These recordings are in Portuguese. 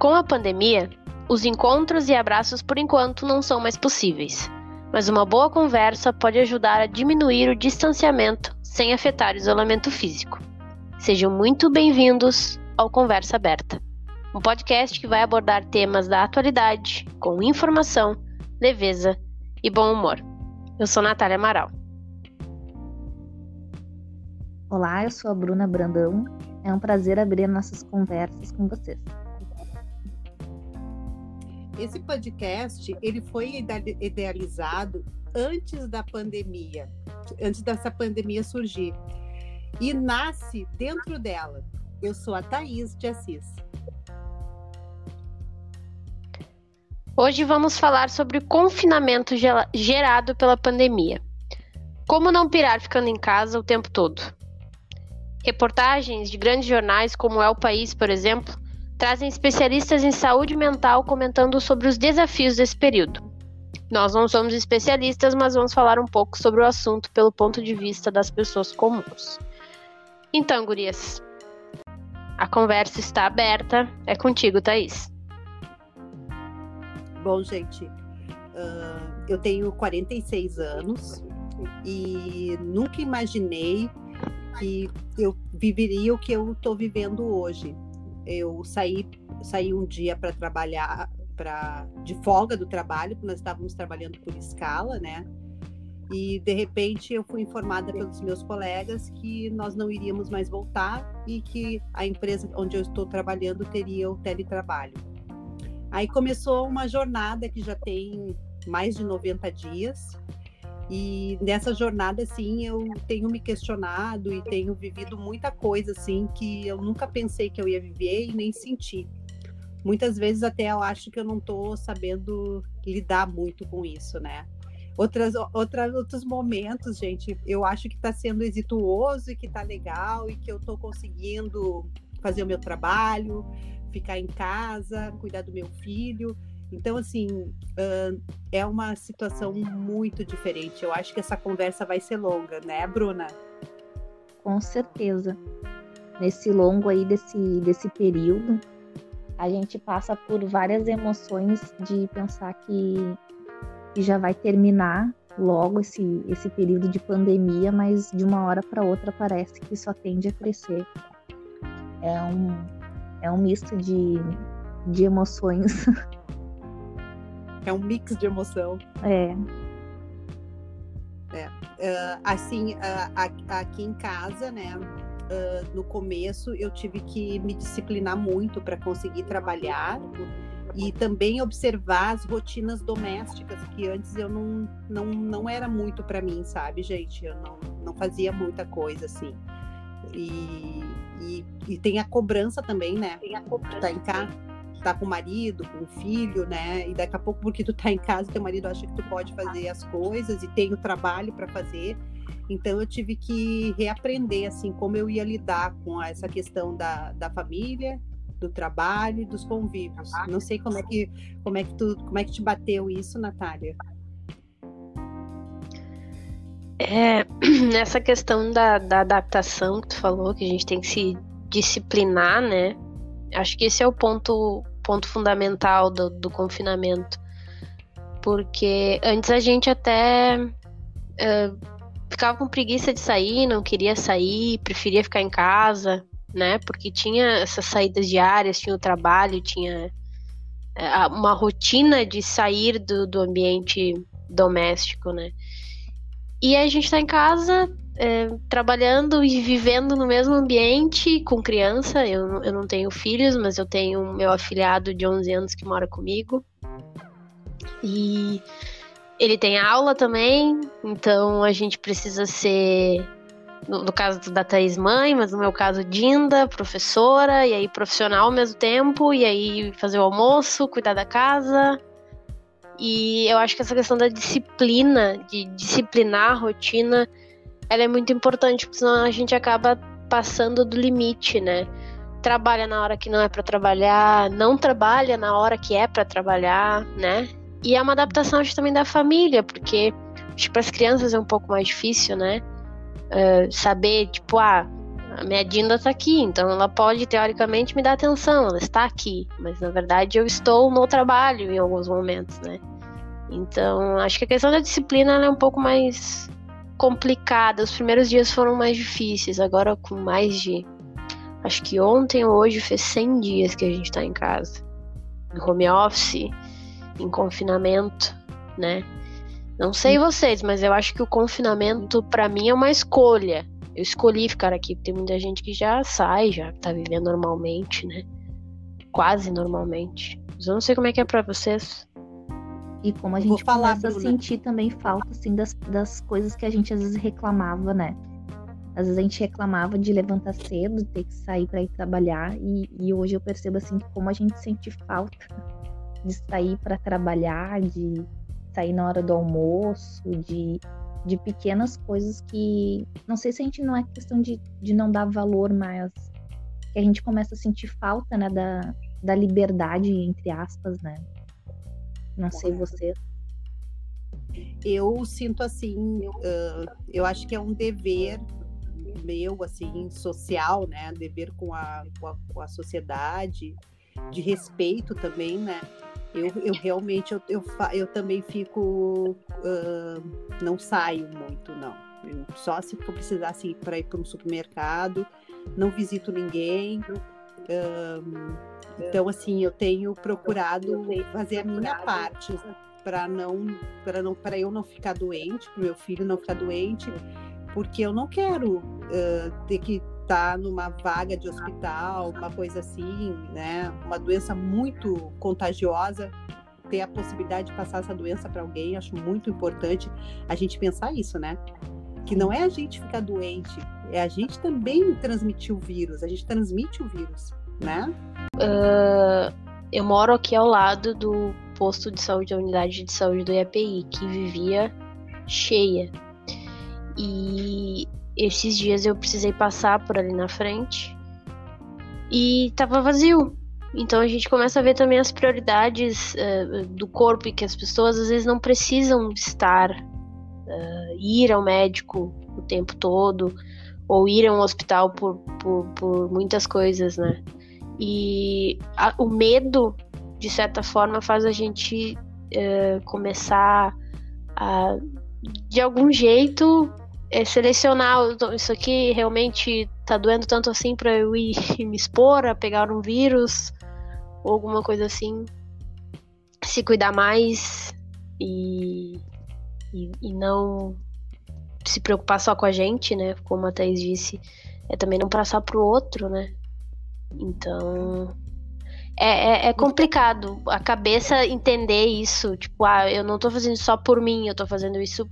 Com a pandemia, os encontros e abraços por enquanto não são mais possíveis, mas uma boa conversa pode ajudar a diminuir o distanciamento sem afetar o isolamento físico. Sejam muito bem-vindos ao Conversa Aberta, um podcast que vai abordar temas da atualidade com informação, leveza e bom humor. Eu sou Natália Amaral. Olá, eu sou a Bruna Brandão. É um prazer abrir nossas conversas com vocês. Esse podcast ele foi idealizado antes da pandemia, antes dessa pandemia surgir, e nasce dentro dela. Eu sou a Thaís de Assis. Hoje vamos falar sobre o confinamento gerado pela pandemia. Como não pirar ficando em casa o tempo todo? Reportagens de grandes jornais como É o País, por exemplo, trazem especialistas em saúde mental comentando sobre os desafios desse período. Nós não somos especialistas, mas vamos falar um pouco sobre o assunto pelo ponto de vista das pessoas comuns. Então, gurias, a conversa está aberta. É contigo, Thaís. Bom, gente, uh, eu tenho 46 anos e nunca imaginei que eu viveria o que eu estou vivendo hoje eu saí, saí um dia para trabalhar para de folga do trabalho, porque nós estávamos trabalhando por escala, né? E de repente eu fui informada pelos meus colegas que nós não iríamos mais voltar e que a empresa onde eu estou trabalhando teria o teletrabalho. Aí começou uma jornada que já tem mais de 90 dias e nessa jornada, assim, eu tenho me questionado e tenho vivido muita coisa, assim, que eu nunca pensei que eu ia viver e nem senti. Muitas vezes até eu acho que eu não estou sabendo lidar muito com isso, né? Outras, outras, outros momentos, gente, eu acho que está sendo exituoso e que está legal e que eu estou conseguindo fazer o meu trabalho, ficar em casa, cuidar do meu filho. Então, assim, uh, é uma situação muito diferente. Eu acho que essa conversa vai ser longa, né, Bruna? Com certeza. Nesse longo aí desse, desse período, a gente passa por várias emoções de pensar que, que já vai terminar logo esse, esse período de pandemia, mas de uma hora para outra parece que só tende a crescer. É um, é um misto de, de emoções É um mix de emoção. É. é. Uh, assim, uh, aqui em casa, né? Uh, no começo eu tive que me disciplinar muito para conseguir trabalhar e também observar as rotinas domésticas que antes eu não não, não era muito para mim, sabe, gente? Eu não, não fazia muita coisa assim. E, e, e tem a cobrança também, né? Tem a cobrança. Tá em casa tá com o marido, com o filho, né? E daqui a pouco, porque tu tá em casa, teu marido acha que tu pode fazer as coisas e tem o trabalho para fazer. Então eu tive que reaprender assim como eu ia lidar com essa questão da, da família, do trabalho e dos convívios. Não sei como é que como é que tu como é que te bateu isso, Natália? É, nessa questão da, da adaptação que tu falou, que a gente tem que se disciplinar, né? Acho que esse é o ponto ponto fundamental do, do confinamento. Porque antes a gente até uh, ficava com preguiça de sair, não queria sair, preferia ficar em casa, né? Porque tinha essas saídas diárias, tinha o trabalho, tinha uh, uma rotina de sair do, do ambiente doméstico, né? E a gente tá em casa, é, trabalhando e vivendo no mesmo ambiente com criança. Eu, eu não tenho filhos, mas eu tenho meu afilhado de 11 anos que mora comigo. E ele tem aula também, então a gente precisa ser, no, no caso da Thaís mãe, mas no meu caso Dinda, professora, e aí profissional ao mesmo tempo, e aí fazer o almoço, cuidar da casa. E eu acho que essa questão da disciplina, de disciplinar a rotina, ela é muito importante, porque senão a gente acaba passando do limite, né? Trabalha na hora que não é para trabalhar, não trabalha na hora que é para trabalhar, né? E é uma adaptação acho, também da família, porque acho para as crianças é um pouco mais difícil, né? Uh, saber, tipo, ah, A minha Dinda tá aqui, então ela pode, teoricamente, me dar atenção, ela está aqui. Mas na verdade eu estou no trabalho em alguns momentos, né? Então, acho que a questão da disciplina é um pouco mais complicada. Os primeiros dias foram mais difíceis, agora com mais de. Acho que ontem ou hoje fez 100 dias que a gente tá em casa. Em home office, em confinamento, né? Não sei vocês, mas eu acho que o confinamento para mim é uma escolha. Eu escolhi ficar aqui, porque tem muita gente que já sai, já tá vivendo normalmente, né? Quase normalmente. Mas eu não sei como é que é para vocês. E como a gente falar, começa Bruna. a sentir também falta, assim, das, das coisas que a gente às vezes reclamava, né? Às vezes a gente reclamava de levantar cedo, ter que sair para ir trabalhar, e, e hoje eu percebo, assim, como a gente sente falta de sair para trabalhar, de sair na hora do almoço, de, de pequenas coisas que. Não sei se a gente não é questão de, de não dar valor, mas que a gente começa a sentir falta, né, da, da liberdade, entre aspas, né? Não sei você. Eu sinto assim, uh, eu acho que é um dever meu, assim, social, né? Dever com a, com a, com a sociedade, de respeito também, né? Eu, eu realmente, eu, eu, eu também fico, uh, não saio muito, não. Eu, só se for precisar, assim, para ir para um supermercado, não visito ninguém. Então, assim, eu tenho procurado fazer a minha parte para não, para não, para eu não ficar doente, para meu filho não ficar doente, porque eu não quero uh, ter que estar tá numa vaga de hospital, uma coisa assim, né? Uma doença muito contagiosa, ter a possibilidade de passar essa doença para alguém, acho muito importante a gente pensar isso, né? Que não é a gente ficar doente, é a gente também transmitir o vírus, a gente transmite o vírus né? Uh, eu moro aqui ao lado do posto de saúde, da unidade de saúde do IAPI, que vivia cheia. E esses dias eu precisei passar por ali na frente e tava vazio. Então a gente começa a ver também as prioridades uh, do corpo e que as pessoas às vezes não precisam estar, uh, ir ao médico o tempo todo ou ir a um hospital por, por, por muitas coisas, né? E a, o medo, de certa forma, faz a gente uh, começar a, de algum jeito, é, selecionar isso aqui realmente tá doendo tanto assim para eu ir me expor a pegar um vírus ou alguma coisa assim. Se cuidar mais e, e, e não se preocupar só com a gente, né? Como a Thaís disse, é também não passar pro outro, né? Então. É, é, é, complicado a cabeça entender isso. Tipo, ah, eu não tô fazendo só por mim, eu tô fazendo isso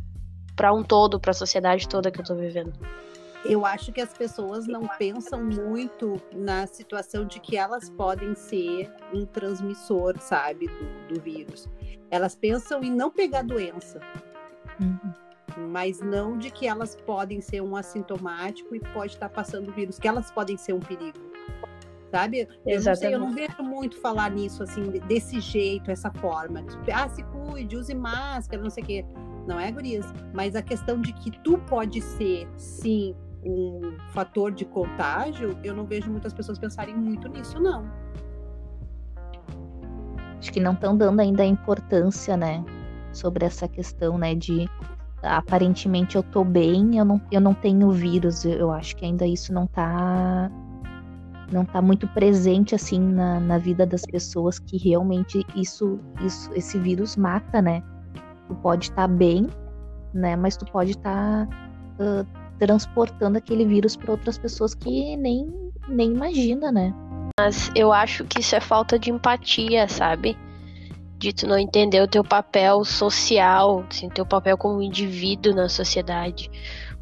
para um todo, para a sociedade toda que eu tô vivendo. Eu acho que as pessoas não pensam muito na situação de que elas podem ser um transmissor, sabe, do, do vírus. Elas pensam em não pegar doença, uhum. mas não de que elas podem ser um assintomático e pode estar passando o vírus, que elas podem ser um perigo sabe? Eu não, sei, eu não vejo muito falar nisso, assim, desse jeito, essa forma. Tipo, ah, se cuide, use máscara, não sei o quê. Não é, gurias? Mas a questão de que tu pode ser, sim, um fator de contágio, eu não vejo muitas pessoas pensarem muito nisso, não. Acho que não estão dando ainda a importância, né, sobre essa questão, né, de aparentemente eu tô bem, eu não, eu não tenho vírus. Eu acho que ainda isso não tá não está muito presente assim na, na vida das pessoas que realmente isso, isso esse vírus mata, né? Tu pode estar tá bem, né? Mas tu pode estar tá, uh, transportando aquele vírus para outras pessoas que nem nem imagina, né? Mas eu acho que isso é falta de empatia, sabe? De tu não entender o teu papel social, assim, teu papel como indivíduo na sociedade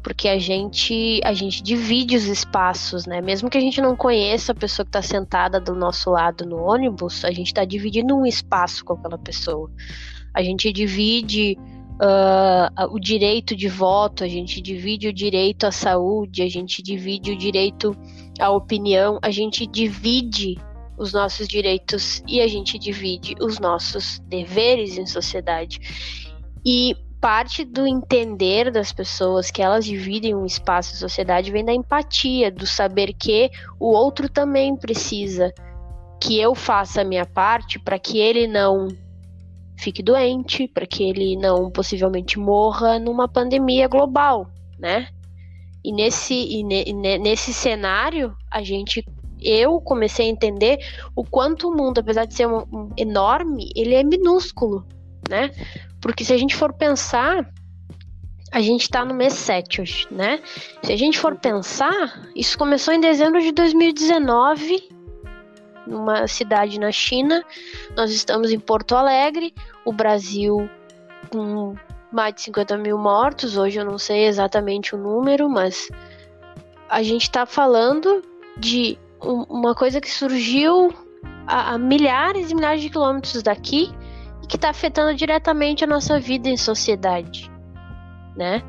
porque a gente a gente divide os espaços, né? Mesmo que a gente não conheça a pessoa que está sentada do nosso lado no ônibus, a gente está dividindo um espaço com aquela pessoa. A gente divide uh, o direito de voto, a gente divide o direito à saúde, a gente divide o direito à opinião, a gente divide os nossos direitos e a gente divide os nossos deveres em sociedade. E parte do entender das pessoas que elas dividem um espaço em sociedade vem da empatia, do saber que o outro também precisa que eu faça a minha parte para que ele não fique doente, para que ele não possivelmente morra numa pandemia global, né? E nesse, e ne, nesse cenário, a gente eu comecei a entender o quanto o mundo, apesar de ser um, um enorme, ele é minúsculo, né? Porque se a gente for pensar, a gente está no mês 7 hoje, né? Se a gente for pensar, isso começou em dezembro de 2019, numa cidade na China. Nós estamos em Porto Alegre, o Brasil com mais de 50 mil mortos. Hoje eu não sei exatamente o número, mas a gente está falando de um, uma coisa que surgiu a, a milhares e milhares de quilômetros daqui que está afetando diretamente a nossa vida em sociedade, né?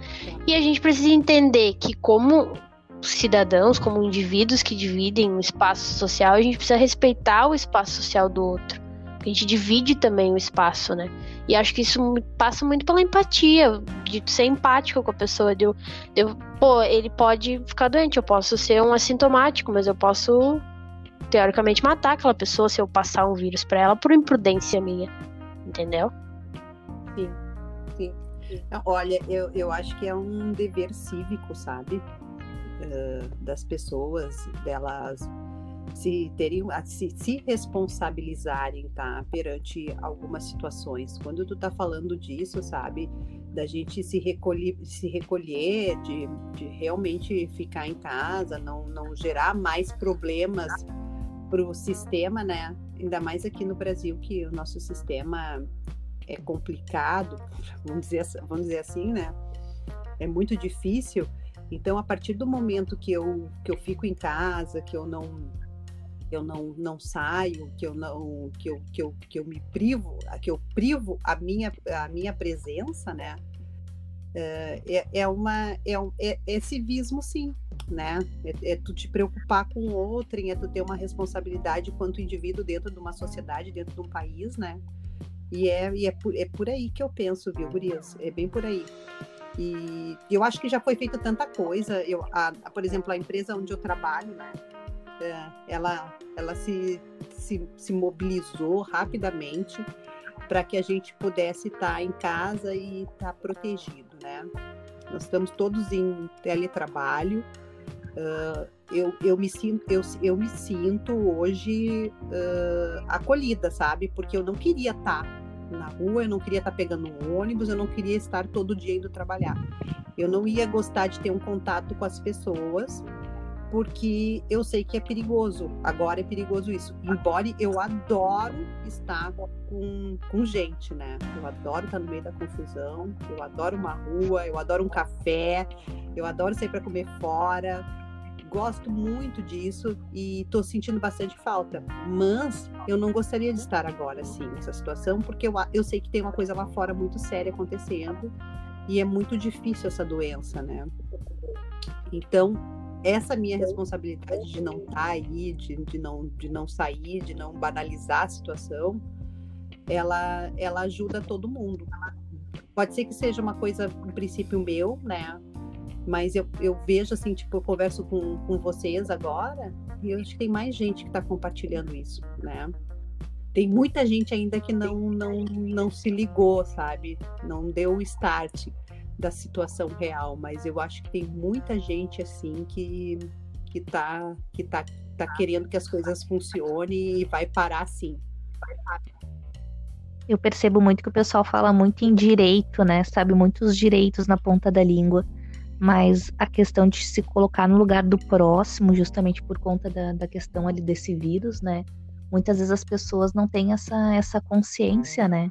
E a gente precisa entender que como cidadãos, como indivíduos que dividem um espaço social, a gente precisa respeitar o espaço social do outro. A gente divide também o espaço, né? E acho que isso passa muito pela empatia, de ser empático com a pessoa. De eu, de eu, pô, ele pode ficar doente, eu posso ser um assintomático, mas eu posso, teoricamente, matar aquela pessoa se eu passar um vírus para ela por imprudência minha. Entendeu? Sim, sim. Olha, eu, eu acho que é um dever cívico, sabe? Uh, das pessoas, delas se terem se, se responsabilizarem tá perante algumas situações quando tu tá falando disso sabe da gente se recolher se recolher de, de realmente ficar em casa não não gerar mais problemas para o sistema né? Ainda mais aqui no Brasil que o nosso sistema é complicado vamos dizer vamos dizer assim né? É muito difícil. Então, a partir do momento que eu, que eu fico em casa, que eu não eu não, não saio, que eu não que eu, que eu, que eu me privo, que eu privo a minha a minha presença, né? É, é, é uma é, é, é civismo sim, né? É, é, tu te preocupar com o outro, é tu ter uma responsabilidade quanto indivíduo dentro de uma sociedade, dentro de um país, né? E é, e é, por, é por aí que eu penso, viu, Gurias? É bem por aí. E eu acho que já foi feita tanta coisa. Eu, a, a, por exemplo, a empresa onde eu trabalho, né? É, ela, ela se, se, se mobilizou rapidamente para que a gente pudesse estar tá em casa e estar tá protegido, né? Nós estamos todos em teletrabalho. Uh, eu, eu, me sinto, eu, eu me sinto hoje uh, acolhida, sabe? Porque eu não queria estar tá na rua, eu não queria estar pegando um ônibus, eu não queria estar todo dia indo trabalhar. Eu não ia gostar de ter um contato com as pessoas porque eu sei que é perigoso. Agora é perigoso isso. Embora eu adoro estar com, com gente, né? Eu adoro estar no meio da confusão, eu adoro uma rua, eu adoro um café, eu adoro sair para comer fora. Gosto muito disso e estou sentindo bastante falta. Mas eu não gostaria de estar agora, assim, nessa situação, porque eu, eu sei que tem uma coisa lá fora muito séria acontecendo e é muito difícil essa doença, né? Então, essa minha responsabilidade de não estar tá aí, de, de, não, de não sair, de não banalizar a situação, ela, ela ajuda todo mundo. Pode ser que seja uma coisa, um princípio meu, né? Mas eu, eu vejo assim, tipo, eu converso com, com vocês agora e eu acho que tem mais gente que está compartilhando isso, né? Tem muita gente ainda que não, não, não se ligou, sabe? Não deu o start da situação real, mas eu acho que tem muita gente assim que que tá que tá, tá querendo que as coisas funcionem e vai parar sim. Eu percebo muito que o pessoal fala muito em direito, né? Sabe muitos direitos na ponta da língua, mas a questão de se colocar no lugar do próximo, justamente por conta da, da questão ali desse vírus, né? Muitas vezes as pessoas não têm essa, essa consciência, né?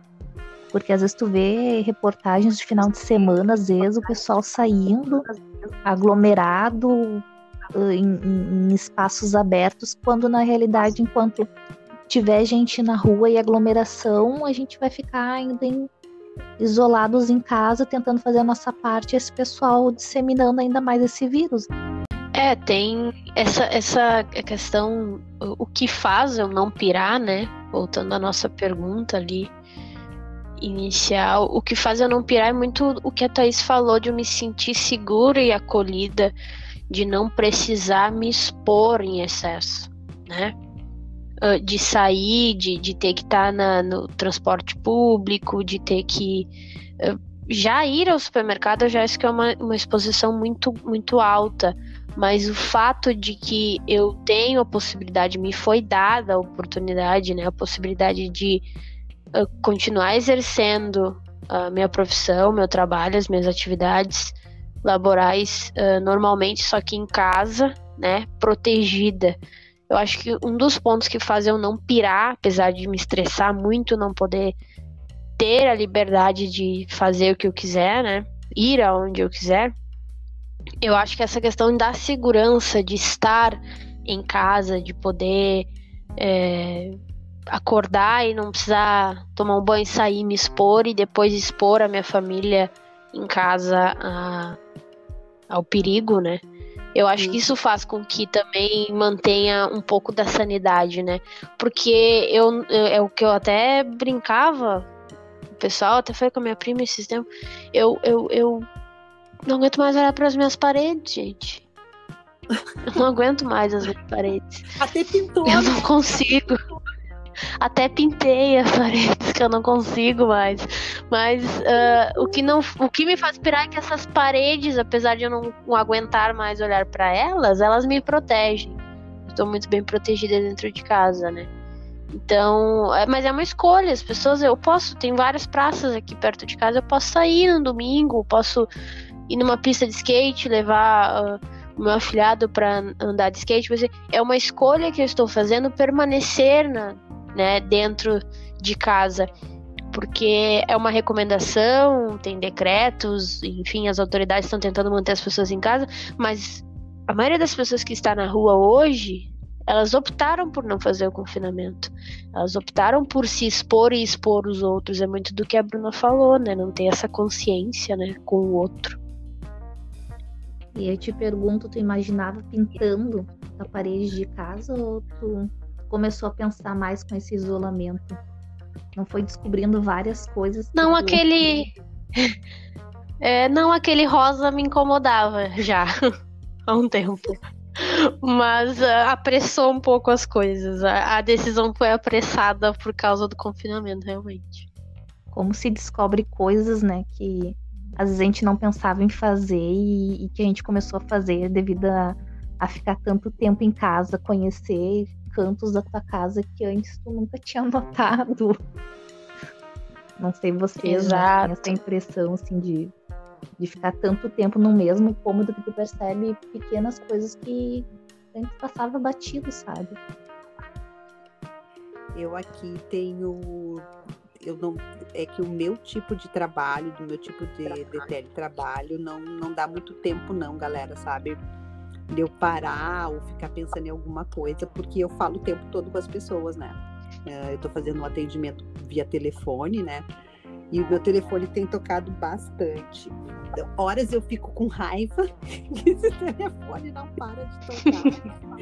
Porque às vezes tu vê reportagens de final de semana, às vezes o pessoal saindo aglomerado em, em, espaços abertos, quando na realidade, enquanto tiver gente na rua e aglomeração, a gente vai ficar ainda em, isolados em casa, tentando fazer a nossa parte, esse pessoal disseminando ainda mais esse vírus. É, tem essa, essa questão, o que faz eu não pirar, né? Voltando à nossa pergunta ali, inicial, o que faz eu não pirar é muito o que a Thaís falou de eu me sentir segura e acolhida, de não precisar me expor em excesso, né? Uh, de sair, de, de ter que estar tá no transporte público, de ter que uh, já ir ao supermercado, eu já acho que é uma, uma exposição muito, muito alta. Mas o fato de que eu tenho a possibilidade, me foi dada a oportunidade, né, a possibilidade de continuar exercendo a minha profissão, meu trabalho, as minhas atividades laborais uh, normalmente, só que em casa, né, protegida. Eu acho que um dos pontos que faz eu não pirar, apesar de me estressar muito, não poder ter a liberdade de fazer o que eu quiser, né, ir aonde eu quiser, eu acho que essa questão da segurança de estar em casa, de poder é, acordar e não precisar tomar um banho, sair, me expor e depois expor a minha família em casa a, ao perigo, né? Eu acho que isso faz com que também mantenha um pouco da sanidade, né? Porque eu, eu é o que eu até brincava, o pessoal até foi com a minha prima esses tempos. Eu, eu, eu não aguento mais olhar para as minhas paredes, gente. Eu não aguento mais as minhas paredes. Até pintou. Eu não consigo. Até pintei as paredes que eu não consigo mais. Mas uh, o, que não, o que me faz pirar é que essas paredes, apesar de eu não, não aguentar mais olhar para elas, elas me protegem. Estou muito bem protegida dentro de casa, né? Então, é, mas é uma escolha. As pessoas, eu posso, tem várias praças aqui perto de casa, eu posso sair no domingo, posso ir numa pista de skate, levar uh, o meu afilhado para andar de skate. É uma escolha que eu estou fazendo permanecer na, né, dentro de casa, porque é uma recomendação, tem decretos, enfim, as autoridades estão tentando manter as pessoas em casa, mas a maioria das pessoas que está na rua hoje, elas optaram por não fazer o confinamento. Elas optaram por se expor e expor os outros. É muito do que a Bruna falou, né? Não ter essa consciência, né, com o outro. E eu te pergunto, tu imaginava pintando a parede de casa ou tu começou a pensar mais com esse isolamento? Não foi descobrindo várias coisas? Não, aquele. É, não, aquele rosa me incomodava já há um tempo. Mas uh, apressou um pouco as coisas. A, a, decisão foi apressada por causa do confinamento, realmente. Como se descobre coisas, né, que às vezes a gente não pensava em fazer e, e que a gente começou a fazer devido a, a ficar tanto tempo em casa, conhecer cantos da tua casa que antes tu nunca tinha notado. Não sei vocês, Exato. essa impressão assim de, de ficar tanto tempo no mesmo cômodo que tu percebe pequenas coisas que antes passava batido, sabe? Eu aqui tenho eu não é que o meu tipo de trabalho, do meu tipo de, de teletrabalho não não dá muito tempo não, galera, sabe? De eu parar ou ficar pensando em alguma coisa, porque eu falo o tempo todo com as pessoas, né? Eh, eu estou fazendo um atendimento via telefone, né? E o meu telefone tem tocado bastante. Então, horas eu fico com raiva que esse telefone não para de tocar.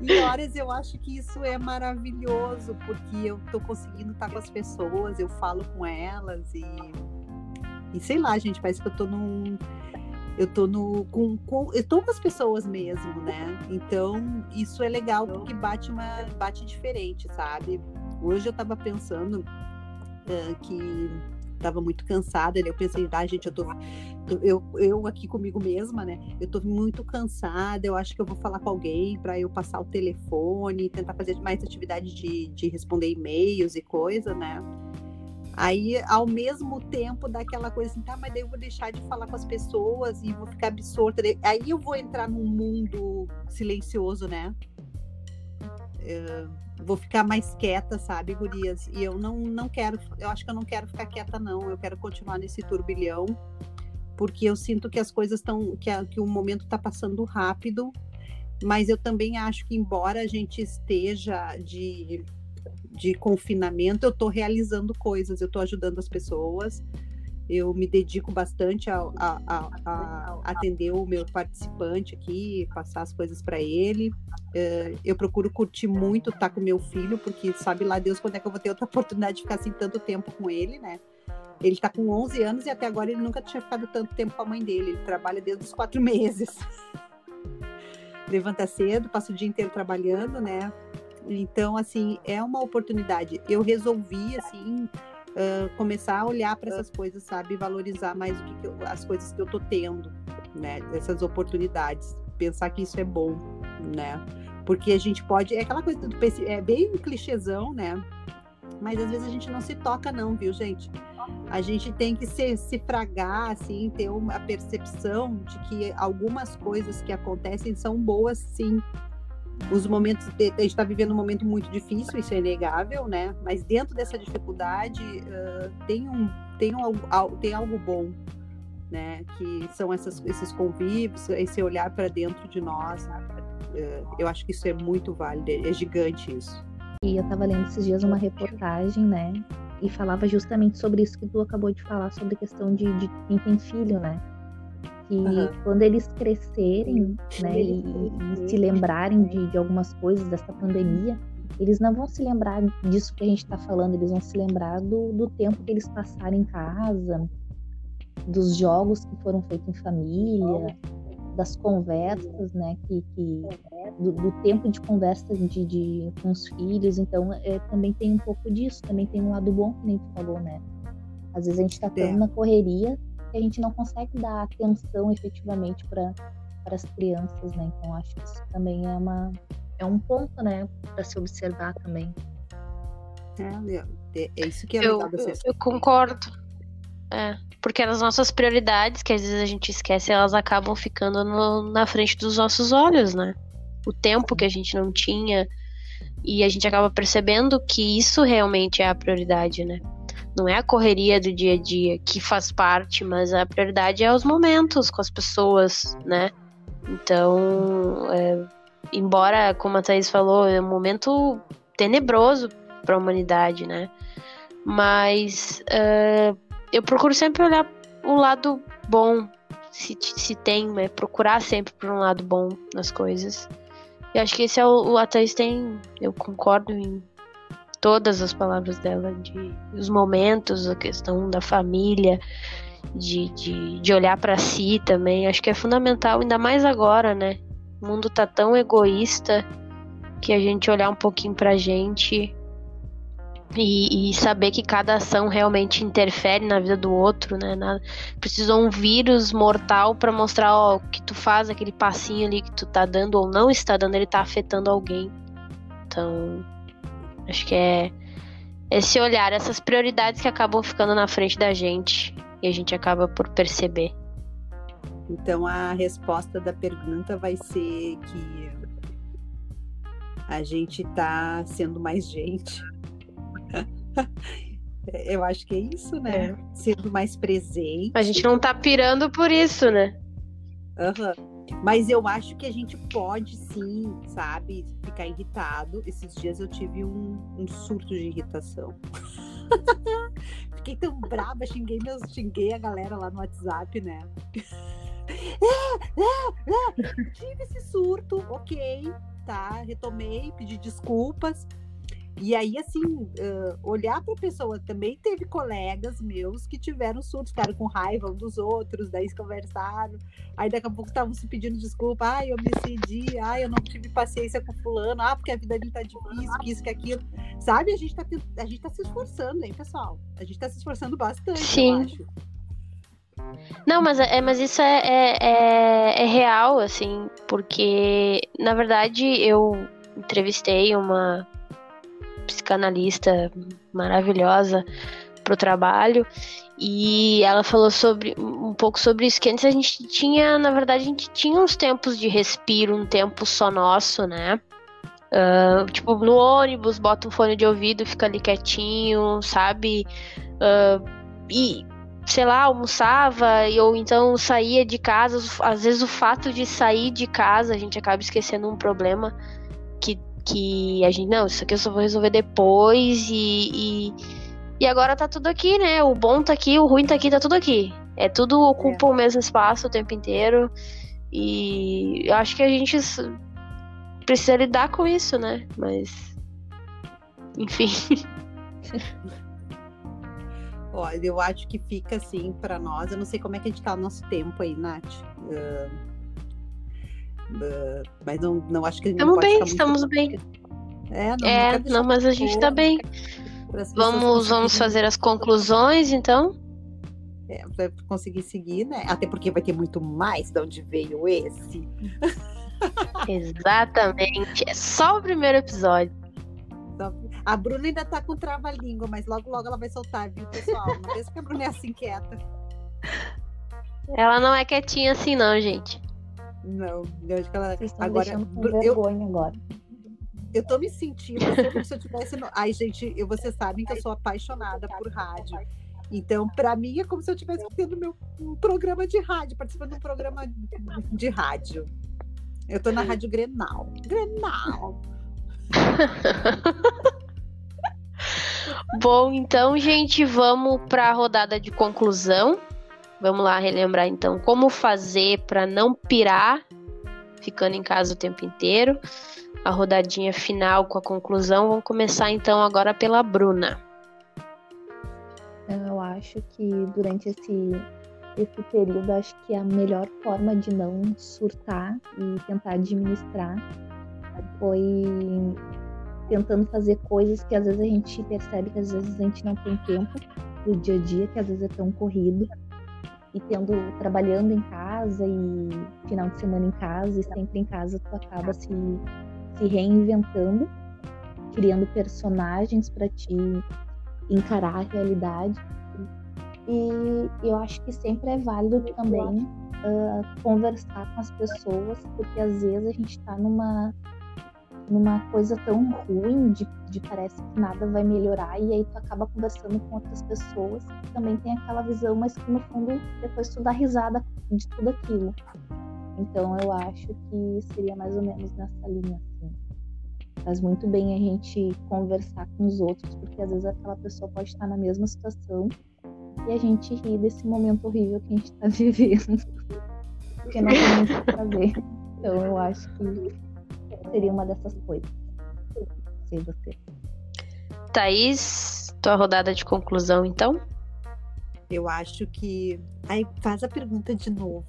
e horas eu acho que isso é maravilhoso, porque eu estou conseguindo estar com as pessoas, eu falo com elas e. E sei lá, gente, parece que eu estou num eu tô no com, com eu tô com as pessoas mesmo, né? Então isso é legal porque bate uma bate diferente, sabe? Hoje eu tava pensando uh, que tava muito cansada, né? Eu pensei, ah, gente, eu tô eu, eu aqui comigo mesma, né? Eu tô muito cansada, eu acho que eu vou falar com alguém para eu passar o telefone, tentar fazer mais atividade de, de responder e-mails e coisa, né? Aí, ao mesmo tempo, daquela coisa assim, tá, mas daí eu vou deixar de falar com as pessoas e vou ficar absorta. Aí eu vou entrar num mundo silencioso, né? Eu vou ficar mais quieta, sabe, gurias? E eu não, não quero, eu acho que eu não quero ficar quieta, não. Eu quero continuar nesse turbilhão, porque eu sinto que as coisas estão, que, que o momento está passando rápido, mas eu também acho que, embora a gente esteja de de confinamento, eu estou realizando coisas, eu estou ajudando as pessoas, eu me dedico bastante a, a, a, a, atender o meu participante aqui, passar as coisas para ele. Uh, eu procuro curtir muito estar tá com meu filho, porque sabe lá Deus quando é que eu vou ter outra oportunidade de ficar assim tanto tempo com ele, né? Ele tá com 11 anos e até agora ele nunca tinha ficado tanto tempo com a mãe dele. Ele trabalha desde os quatro meses. Levanta cedo, passa o dia inteiro trabalhando, né? Então, assim, é uma oportunidade. Eu resolvi, assim, uh, começar a olhar para essas coisas, sabe? Valorizar mais o que, eu, as coisas que eu tô tendo, né? Essas oportunidades. Pensar que isso é bom, né? Porque a gente pode. É aquela coisa do é bem clichêzão, né? Mas às vezes a gente não se toca, não, viu, gente? A gente tem que se, se fragar, assim, ter uma percepção de que algumas coisas que acontecem são boas, sim. Os momentos. De, a gente está vivendo um momento muito difícil, isso é inegável, né? Mas dentro dessa dificuldade uh, tem, um, tem, um, tem algo bom, né? Que são essas, esses convívios, esse olhar para dentro de nós. Uh, eu acho que isso é muito válido, é gigante isso. E eu estava lendo esses dias uma reportagem, né? E falava justamente sobre isso que tu acabou de falar, sobre a questão de, de quem tem filho, né? Que uhum. quando eles crescerem, né, e, e se lembrarem de, de algumas coisas dessa pandemia, eles não vão se lembrar disso que a gente está falando, eles vão se lembrar do, do tempo que eles passaram em casa, dos jogos que foram feitos em família, das conversas, né, que, que do, do, tempo de conversa de, de, com os filhos, então é, também tem um pouco disso, também tem um lado bom que nem tu falou, né? Às vezes a gente está tão é. na correria que a gente não consegue dar atenção efetivamente para as crianças, né? Então acho que isso também é uma é um ponto, né, para se observar também. É, é, é isso que é eu, eu, eu concordo. É, porque as nossas prioridades, que às vezes a gente esquece, elas acabam ficando no, na frente dos nossos olhos, né? O tempo que a gente não tinha. E a gente acaba percebendo que isso realmente é a prioridade, né? Não é a correria do dia a dia que faz parte, mas a prioridade é os momentos com as pessoas, né? Então, é, embora, como a Thaís falou, é um momento tenebroso para a humanidade, né? Mas uh, eu procuro sempre olhar o lado bom, se, se tem, né? Procurar sempre por um lado bom nas coisas. E acho que esse é o, o Ateis tem. Eu concordo em todas as palavras dela, de os momentos, a questão da família, de, de, de olhar para si também. Acho que é fundamental, ainda mais agora, né? O mundo tá tão egoísta que a gente olhar um pouquinho pra gente e, e, saber que cada ação realmente interfere na vida do outro, né? Na, precisou um vírus mortal para mostrar, ó, o que tu faz, aquele passinho ali que tu tá dando ou não está dando, ele tá afetando alguém. Então, acho que é esse olhar, essas prioridades que acabam ficando na frente da gente e a gente acaba por perceber. Então, a resposta da pergunta vai ser que a gente tá sendo mais gente Eu acho que é isso, né? É. Sendo mais presente. A gente não tá pirando por isso, né? Uhum. Mas eu acho que a gente pode sim, sabe, ficar irritado. Esses dias eu tive um, um surto de irritação. Fiquei tão brava, xinguei, meus, xinguei a galera lá no WhatsApp, né? tive esse surto, ok, tá? Retomei, pedi desculpas. E aí, assim, uh, olhar para a pessoa também teve colegas meus que tiveram surtos, ficaram com raiva um dos outros, daí conversaram. Aí daqui a pouco estavam se pedindo desculpa, ai, eu me excedi, ai, eu não tive paciência com fulano, ah, porque a vida dele tá difícil, que isso, que aquilo. Sabe, a gente tá, a gente tá se esforçando, hein, pessoal? A gente tá se esforçando bastante, Sim. eu acho. Não, mas, é, mas isso é, é, é, é real, assim, porque, na verdade, eu entrevistei uma psicanalista maravilhosa pro trabalho e ela falou sobre um pouco sobre isso que antes a gente tinha, na verdade, a gente tinha uns tempos de respiro, um tempo só nosso, né? Uh, tipo, no ônibus, bota um fone de ouvido, fica ali quietinho, sabe? Uh, e, sei lá, almoçava, ou então saía de casa. Às vezes o fato de sair de casa, a gente acaba esquecendo um problema que a gente, não, isso aqui eu só vou resolver depois e, e, e, agora tá tudo aqui, né? O bom tá aqui, o ruim tá aqui, tá tudo aqui. É tudo ocupa é. o mesmo espaço o tempo inteiro e eu acho que a gente precisa lidar com isso, né? Mas, enfim. Olha, eu acho que fica assim para nós. Eu não sei como é que a gente tá no nosso tempo aí, Nath. Uh, mas não, não acho que a gente Estamos bem, estamos bem. É, não, é, não mas a gente tá bem. Vamos, vamos fazer as conclusões, então? É, para conseguir seguir, né? Até porque vai ter muito mais de onde veio esse. Exatamente. É só o primeiro episódio. A Bruna ainda tá com trava-língua, mas logo, logo ela vai soltar, viu, pessoal? Não pensa que a Bruna é assim quieta. Ela não é quietinha assim, não, gente. Não, eu acho que ela. Vocês estão agora, deixando com vergonha eu... agora. Eu tô me sentindo como se eu tivesse. No... Ai, gente, eu, vocês sabem que eu sou apaixonada por rádio. Então, para mim, é como se eu estivesse tendo meu, um programa de rádio, participando de um programa de rádio. Eu tô na Rádio Grenal. Grenal! Bom, então, gente, vamos para a rodada de conclusão. Vamos lá relembrar então como fazer para não pirar ficando em casa o tempo inteiro. A rodadinha final com a conclusão. Vamos começar então agora pela Bruna. Eu acho que durante esse esse período acho que a melhor forma de não surtar e tentar administrar foi tentando fazer coisas que às vezes a gente percebe que às vezes a gente não tem tempo do dia a dia, que às vezes é tão corrido. E tendo, trabalhando em casa e final de semana em casa e sempre em casa, tu acaba se, se reinventando, criando personagens para te encarar a realidade. E eu acho que sempre é válido também uh, conversar com as pessoas, porque às vezes a gente está numa numa coisa tão ruim de, de parece que nada vai melhorar e aí tu acaba conversando com outras pessoas que também tem aquela visão, mas que no fundo depois tu dá risada de tudo aquilo. Então eu acho que seria mais ou menos nessa linha assim. Faz muito bem a gente conversar com os outros, porque às vezes aquela pessoa pode estar na mesma situação e a gente ri desse momento horrível que a gente está vivendo. porque não tem muito o que fazer. Então eu acho que seria uma dessas coisas. Sei você. Thaís, tua rodada de conclusão, então? Eu acho que. Aí faz a pergunta de novo.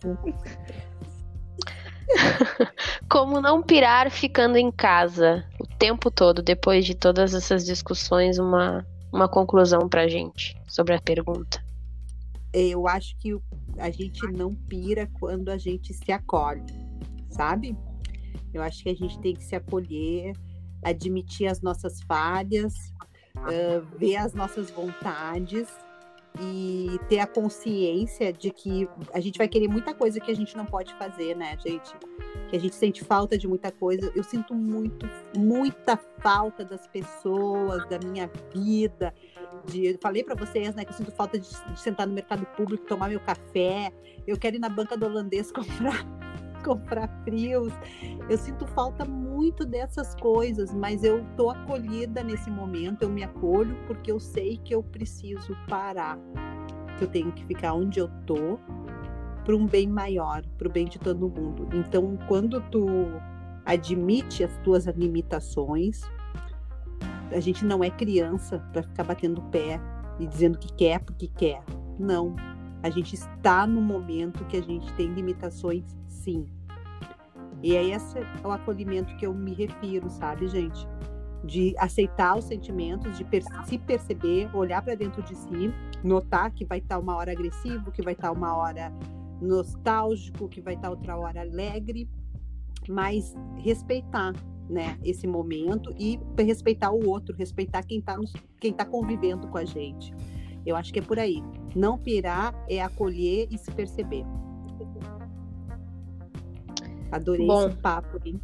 Como não pirar ficando em casa o tempo todo, depois de todas essas discussões, uma, uma conclusão pra gente sobre a pergunta? Eu acho que a gente não pira quando a gente se acolhe, sabe? Eu acho que a gente tem que se acolher, admitir as nossas falhas, uh, ver as nossas vontades e ter a consciência de que a gente vai querer muita coisa que a gente não pode fazer, né, gente? Que a gente sente falta de muita coisa. Eu sinto muito, muita falta das pessoas, da minha vida. De, eu falei para vocês, né, que eu sinto falta de, de sentar no mercado público, tomar meu café. Eu quero ir na banca do holandês comprar comprar frios. Eu sinto falta muito dessas coisas, mas eu tô acolhida nesse momento, eu me acolho porque eu sei que eu preciso parar, que eu tenho que ficar onde eu tô para um bem maior, para o bem de todo mundo. Então, quando tu admite as tuas limitações, a gente não é criança para ficar batendo pé e dizendo que quer porque quer. Não, a gente está no momento que a gente tem limitações, sim. E é esse é o acolhimento que eu me refiro, sabe, gente? De aceitar os sentimentos, de per se perceber, olhar para dentro de si, notar que vai estar tá uma hora agressivo, que vai estar tá uma hora nostálgico, que vai estar tá outra hora alegre, mas respeitar, né, esse momento e respeitar o outro, respeitar quem está quem tá convivendo com a gente. Eu acho que é por aí. Não pirar é acolher e se perceber. Adorei Bom. esse papo, hein?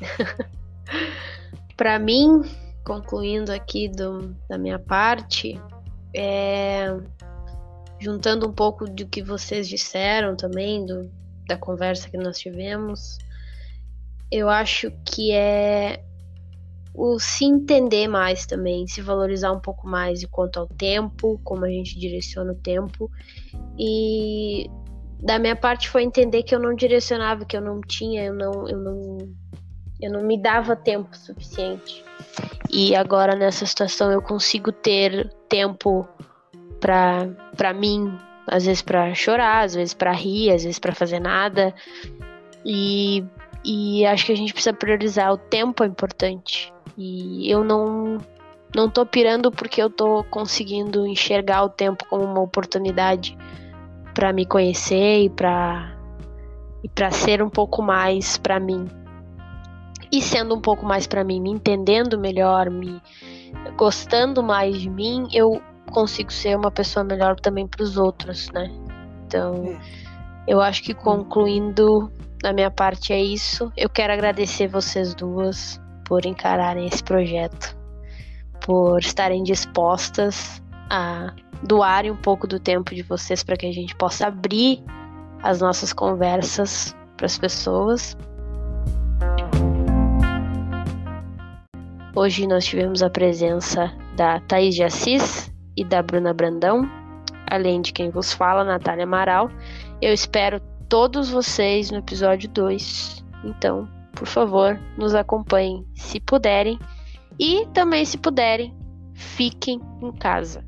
Para mim, concluindo aqui do, da minha parte, é, juntando um pouco do que vocês disseram também, do, da conversa que nós tivemos, eu acho que é o se entender mais também, se valorizar um pouco mais quanto ao tempo, como a gente direciona o tempo. E da minha parte foi entender que eu não direcionava, que eu não tinha, eu não, eu não, eu não me dava tempo suficiente. E agora nessa situação eu consigo ter tempo para mim, às vezes para chorar, às vezes para rir, às vezes para fazer nada. E, e acho que a gente precisa priorizar. O tempo é importante. E eu não não tô pirando porque eu tô conseguindo enxergar o tempo como uma oportunidade para me conhecer e para e para ser um pouco mais para mim. E sendo um pouco mais para mim, me entendendo melhor, me gostando mais de mim, eu consigo ser uma pessoa melhor também para os outros, né? Então, é. eu acho que concluindo da minha parte é isso. Eu quero agradecer vocês duas por encararem esse projeto, por estarem dispostas a doarem um pouco do tempo de vocês para que a gente possa abrir as nossas conversas para as pessoas. Hoje nós tivemos a presença da Thaís de Assis e da Bruna Brandão, além de quem vos fala, Natália Amaral. Eu espero todos vocês no episódio 2. Então, por favor, nos acompanhem se puderem. E também, se puderem, fiquem em casa.